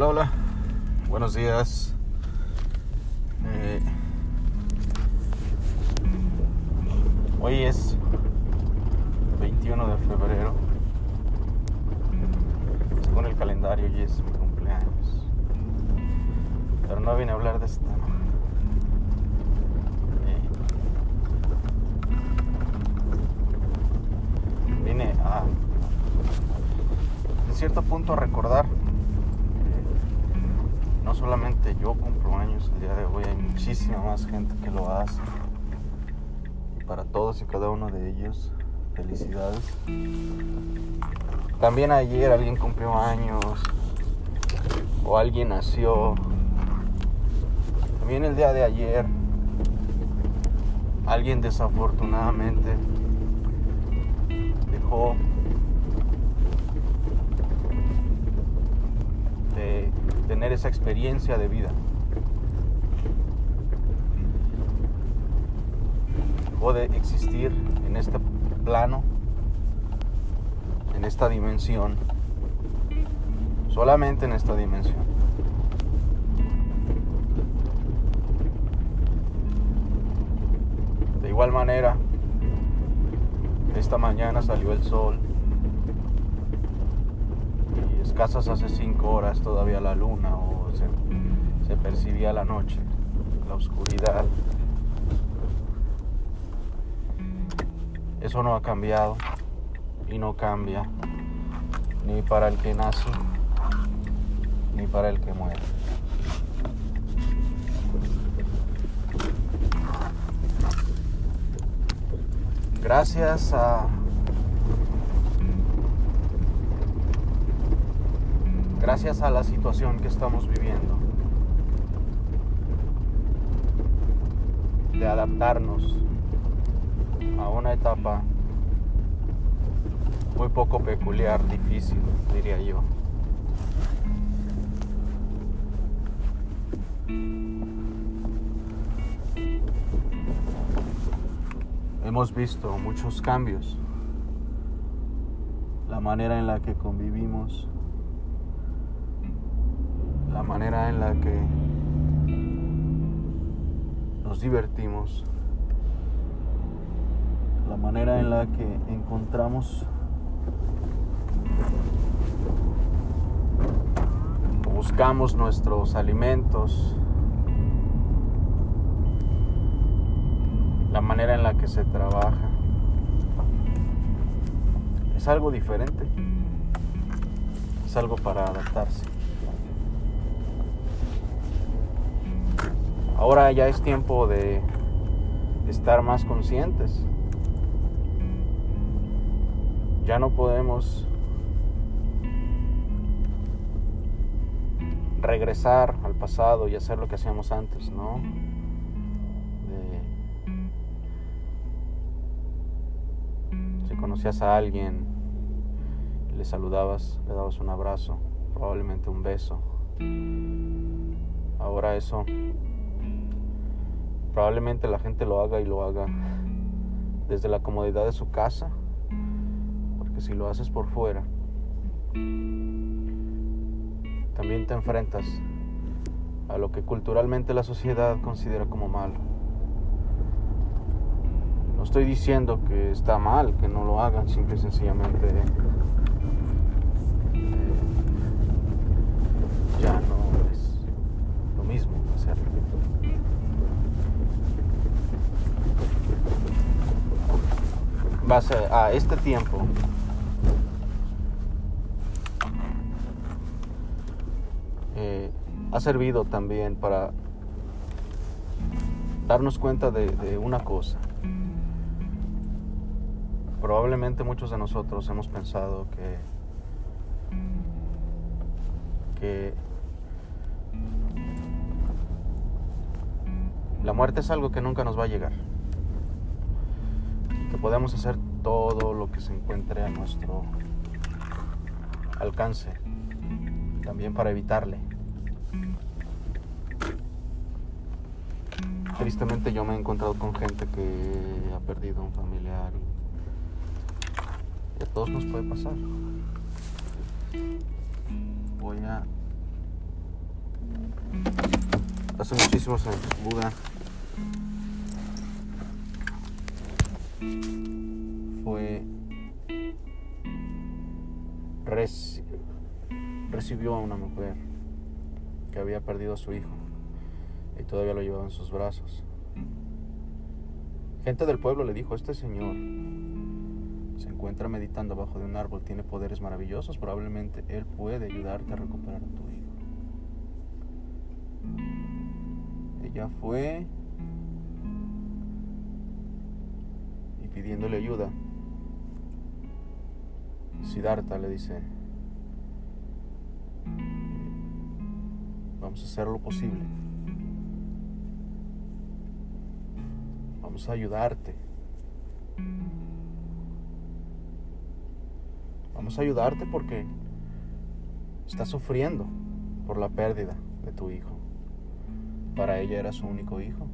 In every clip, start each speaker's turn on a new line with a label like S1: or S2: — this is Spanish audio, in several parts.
S1: Hola, hola. Buenos días. Eh, hoy es 21 de febrero. Según el calendario, hoy es mi cumpleaños. Pero no vine a hablar de este tema. Eh, vine a, en cierto punto, a recordar no solamente yo cumplo años el día de hoy, hay muchísima más gente que lo hace. Y para todos y cada uno de ellos, felicidades. También ayer alguien cumplió años o alguien nació. También el día de ayer alguien desafortunadamente dejó esa experiencia de vida. Dejó de existir en este plano, en esta dimensión, solamente en esta dimensión. De igual manera, esta mañana salió el sol casas hace cinco horas todavía la luna o se, se percibía la noche, la oscuridad. Eso no ha cambiado y no cambia ni para el que nace ni para el que muere. Gracias a gracias a la situación que estamos viviendo, de adaptarnos a una etapa muy poco peculiar, difícil, diría yo. Hemos visto muchos cambios, la manera en la que convivimos, la manera en la que nos divertimos, la manera en la que encontramos o buscamos nuestros alimentos, la manera en la que se trabaja. Es algo diferente, es algo para adaptarse. Ahora ya es tiempo de estar más conscientes. Ya no podemos regresar al pasado y hacer lo que hacíamos antes, ¿no? si conocías a alguien, le saludabas, le dabas un abrazo, probablemente un beso. Ahora eso Probablemente la gente lo haga y lo haga desde la comodidad de su casa, porque si lo haces por fuera, también te enfrentas a lo que culturalmente la sociedad considera como malo. No estoy diciendo que está mal que no lo hagan, simple y sencillamente ya no es lo mismo hacerlo. Base a este tiempo eh, ha servido también para darnos cuenta de, una cosa. Probablemente muchos de nosotros hemos pensado que la muerte es algo que nunca nos va a llegar que podemos hacer todo lo que se encuentre a nuestro alcance, también para evitarle. Tristemente yo me he encontrado con gente que ha perdido un familiar y a todos nos puede pasar. Voy a Hace muchísimos años, Buda recibió a una mujer que había perdido a su hijo y todavía lo llevaba en sus brazos. Gente del pueblo le dijo, este señor se encuentra meditando abajo de un árbol, tiene poderes maravillosos, probablemente él puede ayudarte a recuperar a tu hijo. Ella fue y pidiéndole ayuda, Siddhartha le dice, vamos a hacer lo posible. Vamos a ayudarte. Vamos a ayudarte porque estás sufriendo por la pérdida de tu hijo. Para ella era su único hijo.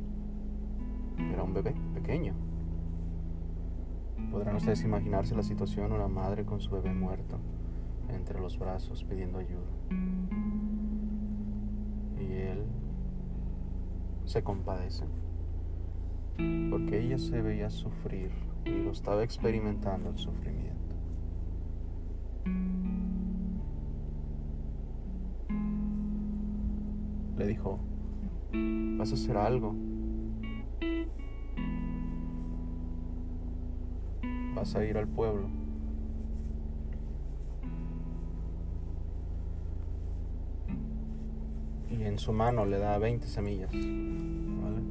S1: Era un bebé pequeño. Podrán ustedes imaginarse la situación, una madre con su bebé muerto entre los brazos pidiendo ayuda. Y él se compadece porque ella se veía sufrir y lo estaba experimentando el sufrimiento. Le dijo, vas a hacer algo vas a ir al pueblo. Y en su mano le da 20 semillas. ¿vale?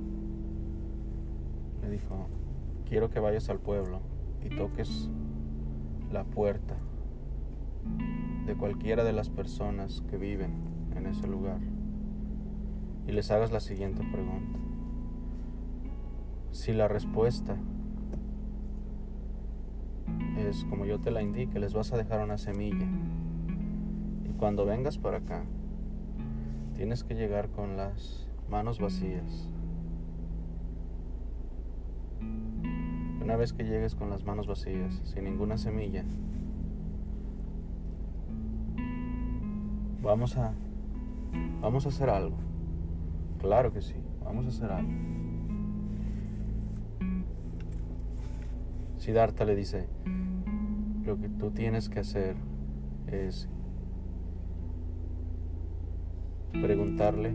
S1: Le dijo, quiero que vayas al pueblo y toques la puerta de cualquiera de las personas que viven en ese lugar y les hagas la siguiente pregunta. Si la respuesta es como yo te la indique, les vas a dejar una semilla. Y cuando vengas para acá, tienes que llegar con las manos vacías. Una vez que llegues con las manos vacías, sin ninguna semilla, vamos a vamos a hacer algo. Claro que sí, vamos a hacer algo. Siddhartha le dice, lo que tú tienes que hacer es preguntarle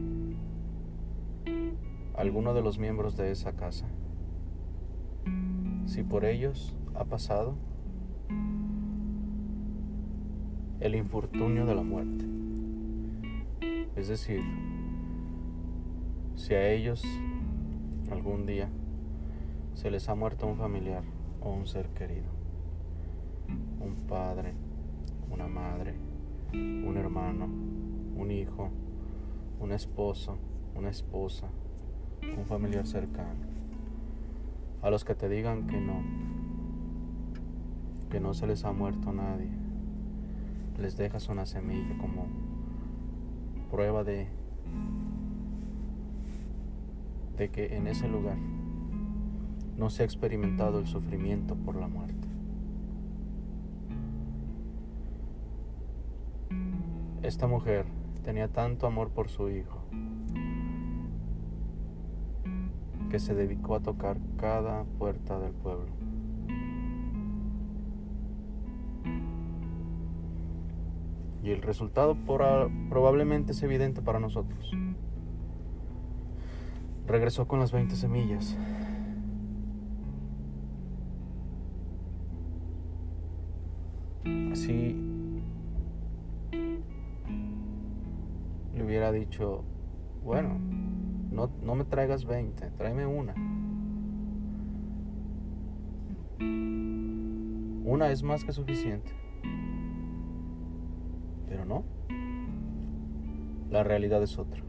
S1: a alguno de los miembros de esa casa si por ellos ha pasado el infortunio de la muerte. Es decir, si a ellos algún día se les ha muerto un familiar o un ser querido un padre, una madre, un hermano, un hijo, un esposo, una esposa, un familiar cercano. A los que te digan que no, que no se les ha muerto nadie, les dejas una semilla como prueba de, de que en ese lugar no se ha experimentado el sufrimiento por la muerte. Esta mujer tenía tanto amor por su hijo que se dedicó a tocar cada puerta del pueblo. Y el resultado probablemente es evidente para nosotros. Regresó con las 20 semillas. Así hubiera dicho, bueno, no, no me traigas 20, tráeme una. Una es más que suficiente. Pero no. La realidad es otra.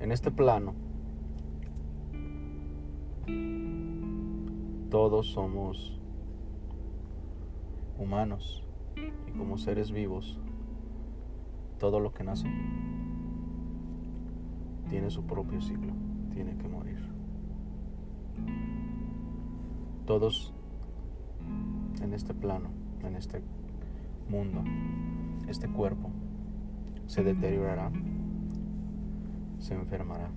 S1: En este plano, todos somos humanos y como seres vivos todo lo que nace tiene su propio ciclo, tiene que morir. Todos en este plano, en este mundo, este cuerpo, se deteriorará, se enfermará.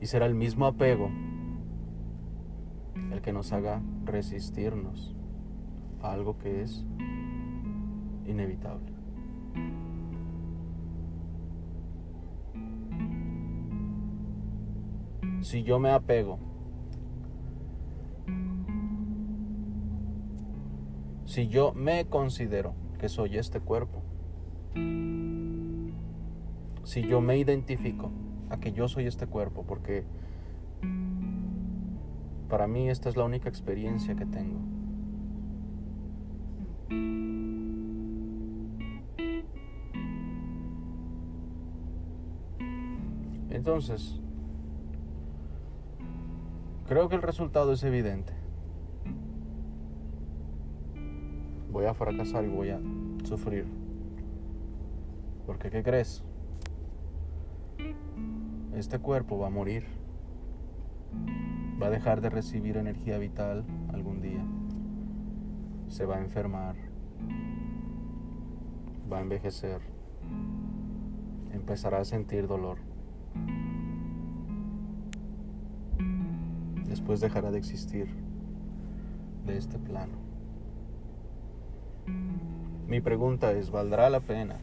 S1: Y será el mismo apego el que nos haga resistirnos a algo que es inevitable. Si yo me apego, si yo me considero que soy este cuerpo, si yo me identifico a que yo soy este cuerpo, porque para mí esta es la única experiencia que tengo. Entonces, creo que el resultado es evidente. Voy a fracasar y voy a sufrir. Porque, ¿qué crees? Este cuerpo va a morir. Va a dejar de recibir energía vital algún día. Se va a enfermar. Va a envejecer. Empezará a sentir dolor. Después dejará de existir de este plano. Mi pregunta es, ¿valdrá la pena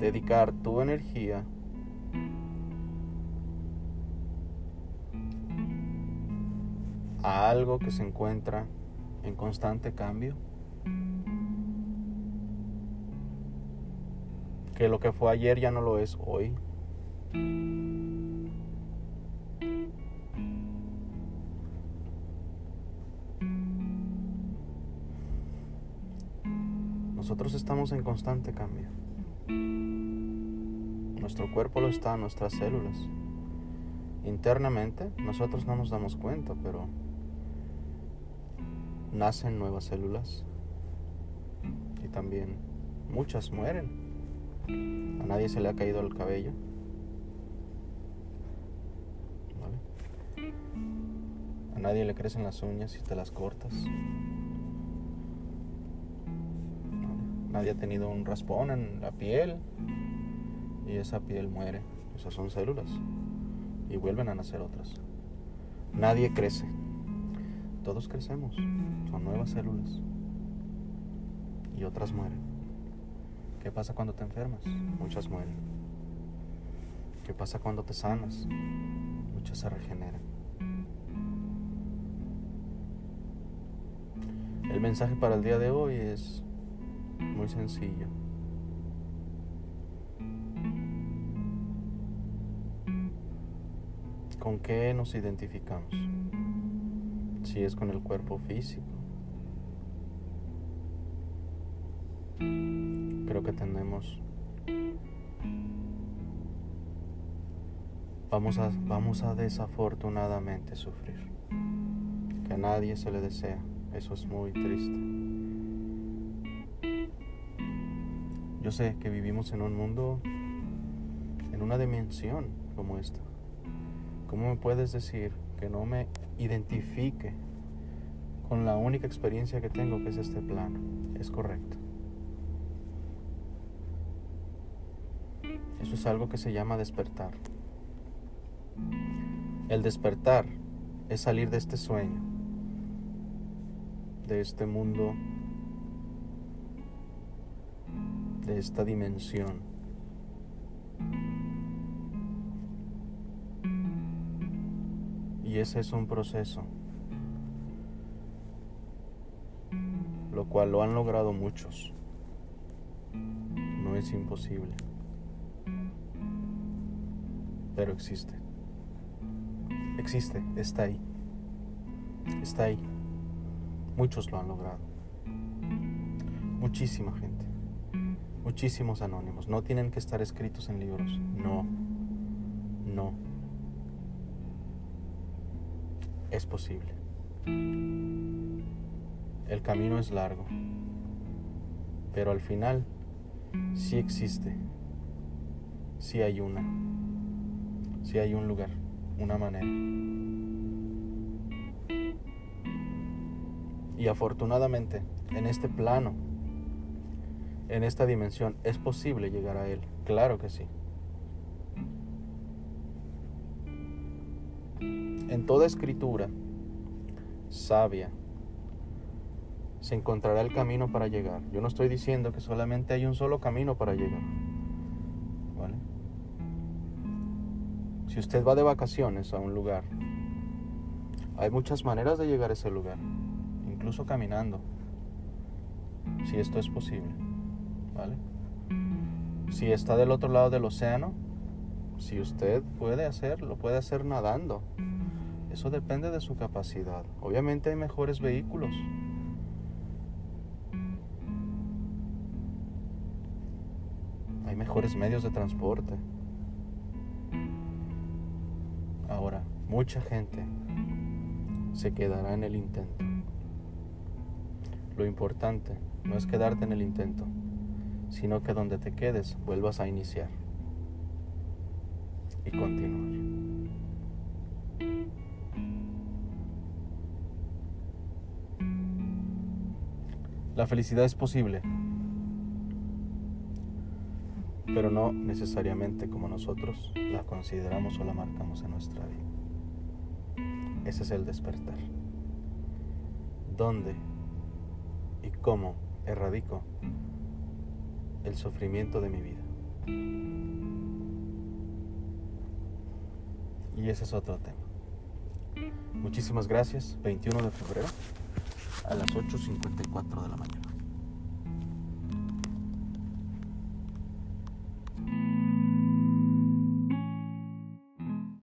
S1: dedicar tu energía a algo que se encuentra en constante cambio? Que lo que fue ayer ya no lo es hoy. Nosotros estamos en constante cambio. Nuestro cuerpo lo está, nuestras células. Internamente nosotros no nos damos cuenta, pero nacen nuevas células y también muchas mueren. A nadie se le ha caído el cabello. A nadie le crecen las uñas y te las cortas. Nadie ha tenido un raspón en la piel y esa piel muere. Esas son células y vuelven a nacer otras. Nadie crece. Todos crecemos. Son nuevas células y otras mueren. ¿Qué pasa cuando te enfermas? Muchas mueren. ¿Qué pasa cuando te sanas? Muchas se regeneran. El mensaje para el día de hoy es muy sencillo. ¿Con qué nos identificamos? Si es con el cuerpo físico. Creo que tenemos vamos a, vamos a desafortunadamente sufrir. Que a nadie se le desea. Eso es muy triste. Yo sé que vivimos en un mundo, en una dimensión como esta. ¿Cómo me puedes decir que no me identifique con la única experiencia que tengo, que es este plano? Es correcto. Eso es algo que se llama despertar. El despertar es salir de este sueño, de este mundo de esta dimensión. Y ese es un proceso, lo cual lo han logrado muchos. No es imposible, pero existe. Existe, está ahí. Está ahí. Muchos lo han logrado. Muchísima gente muchísimos anónimos. No tienen que estar escritos en libros. No. No. Es posible. El camino es largo. Pero al final sí existe. Sí hay una. Si hay un lugar, una manera. Y afortunadamente, en este plano, en esta dimensión, es posible llegar a Él. Claro que sí. En toda escritura sabia se encontrará el camino para llegar. Yo no estoy diciendo que solamente hay un solo camino para llegar. ¿Vale? Si usted va de vacaciones a un lugar, hay muchas maneras de llegar a ese lugar, incluso caminando, si esto es posible. ¿Vale? Si está del otro lado del océano, si usted puede hacerlo, puede hacer nadando. Eso depende de su capacidad. Obviamente hay mejores vehículos. Hay mejores medios de transporte. Ahora, mucha gente se quedará en el intento. Lo importante no es quedarte en el intento, sino que donde te quedes vuelvas a iniciar y continuar. La felicidad es posible, pero no necesariamente como nosotros la consideramos o la marcamos en nuestra vida. Ese es el despertar. ¿Dónde y cómo erradico el sufrimiento de mi vida? Y ese es otro tema. Muchísimas gracias. 21 de febrero a las 8.54 de la mañana.